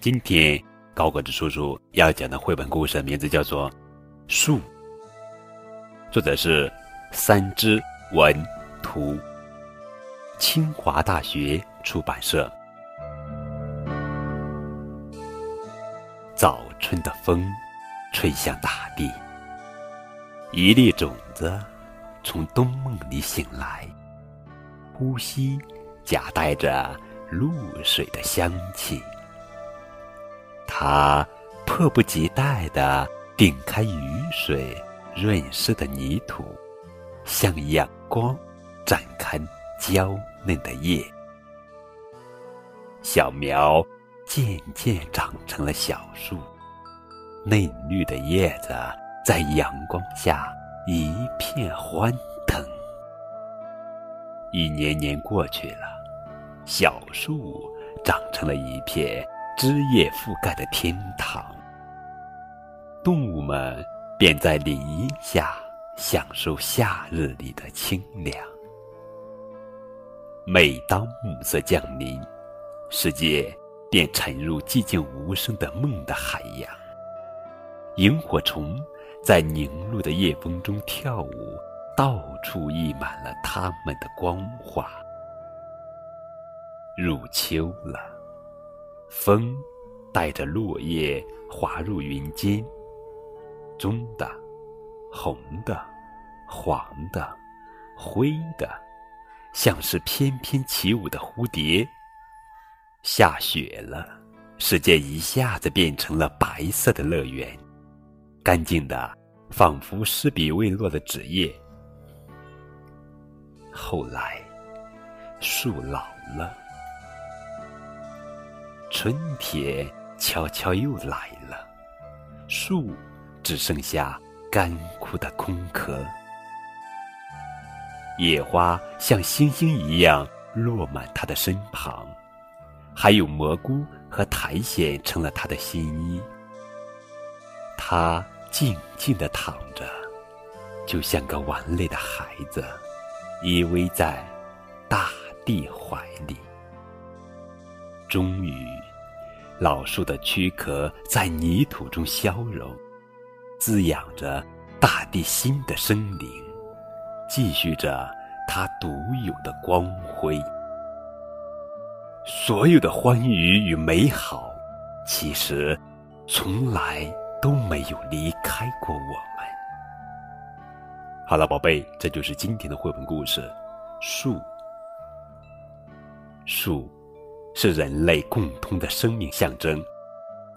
今天高个子叔叔要讲的绘本故事名字叫做《树》，作者是三只文图，清华大学出版社。早春的风吹向大地，一粒种子从冬梦里醒来，呼吸夹带着露水的香气。它迫不及待地顶开雨水润湿的泥土，向阳光展开娇嫩的叶。小苗渐渐长成了小树，嫩绿的叶子在阳光下一片欢腾。一年年过去了，小树长成了一片。枝叶覆盖的天堂，动物们便在林荫下享受夏日里的清凉。每当暮色降临，世界便沉入寂静无声的梦的海洋。萤火虫在凝露的夜风中跳舞，到处溢满了它们的光华。入秋了。风带着落叶滑入云间，棕的、红的、黄的、灰的，像是翩翩起舞的蝴蝶。下雪了，世界一下子变成了白色的乐园，干净的，仿佛湿笔未落的纸页。后来，树老了。春天悄悄又来了，树只剩下干枯的空壳，野花像星星一样落满它的身旁，还有蘑菇和苔藓成了它的新衣。它静静地躺着，就像个玩累的孩子，依偎在大地怀里。终于，老树的躯壳在泥土中消融，滋养着大地新的生灵，继续着它独有的光辉。所有的欢愉与美好，其实从来都没有离开过我们。好了，宝贝，这就是今天的绘本故事《树》。树。是人类共通的生命象征，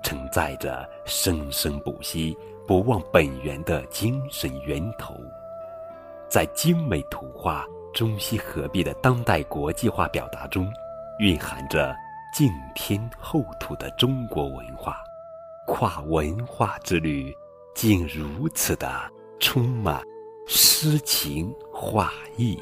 承载着生生不息、不忘本源的精神源头。在精美图画中西合璧的当代国际化表达中，蕴含着敬天厚土的中国文化。跨文化之旅，竟如此的充满诗情画意。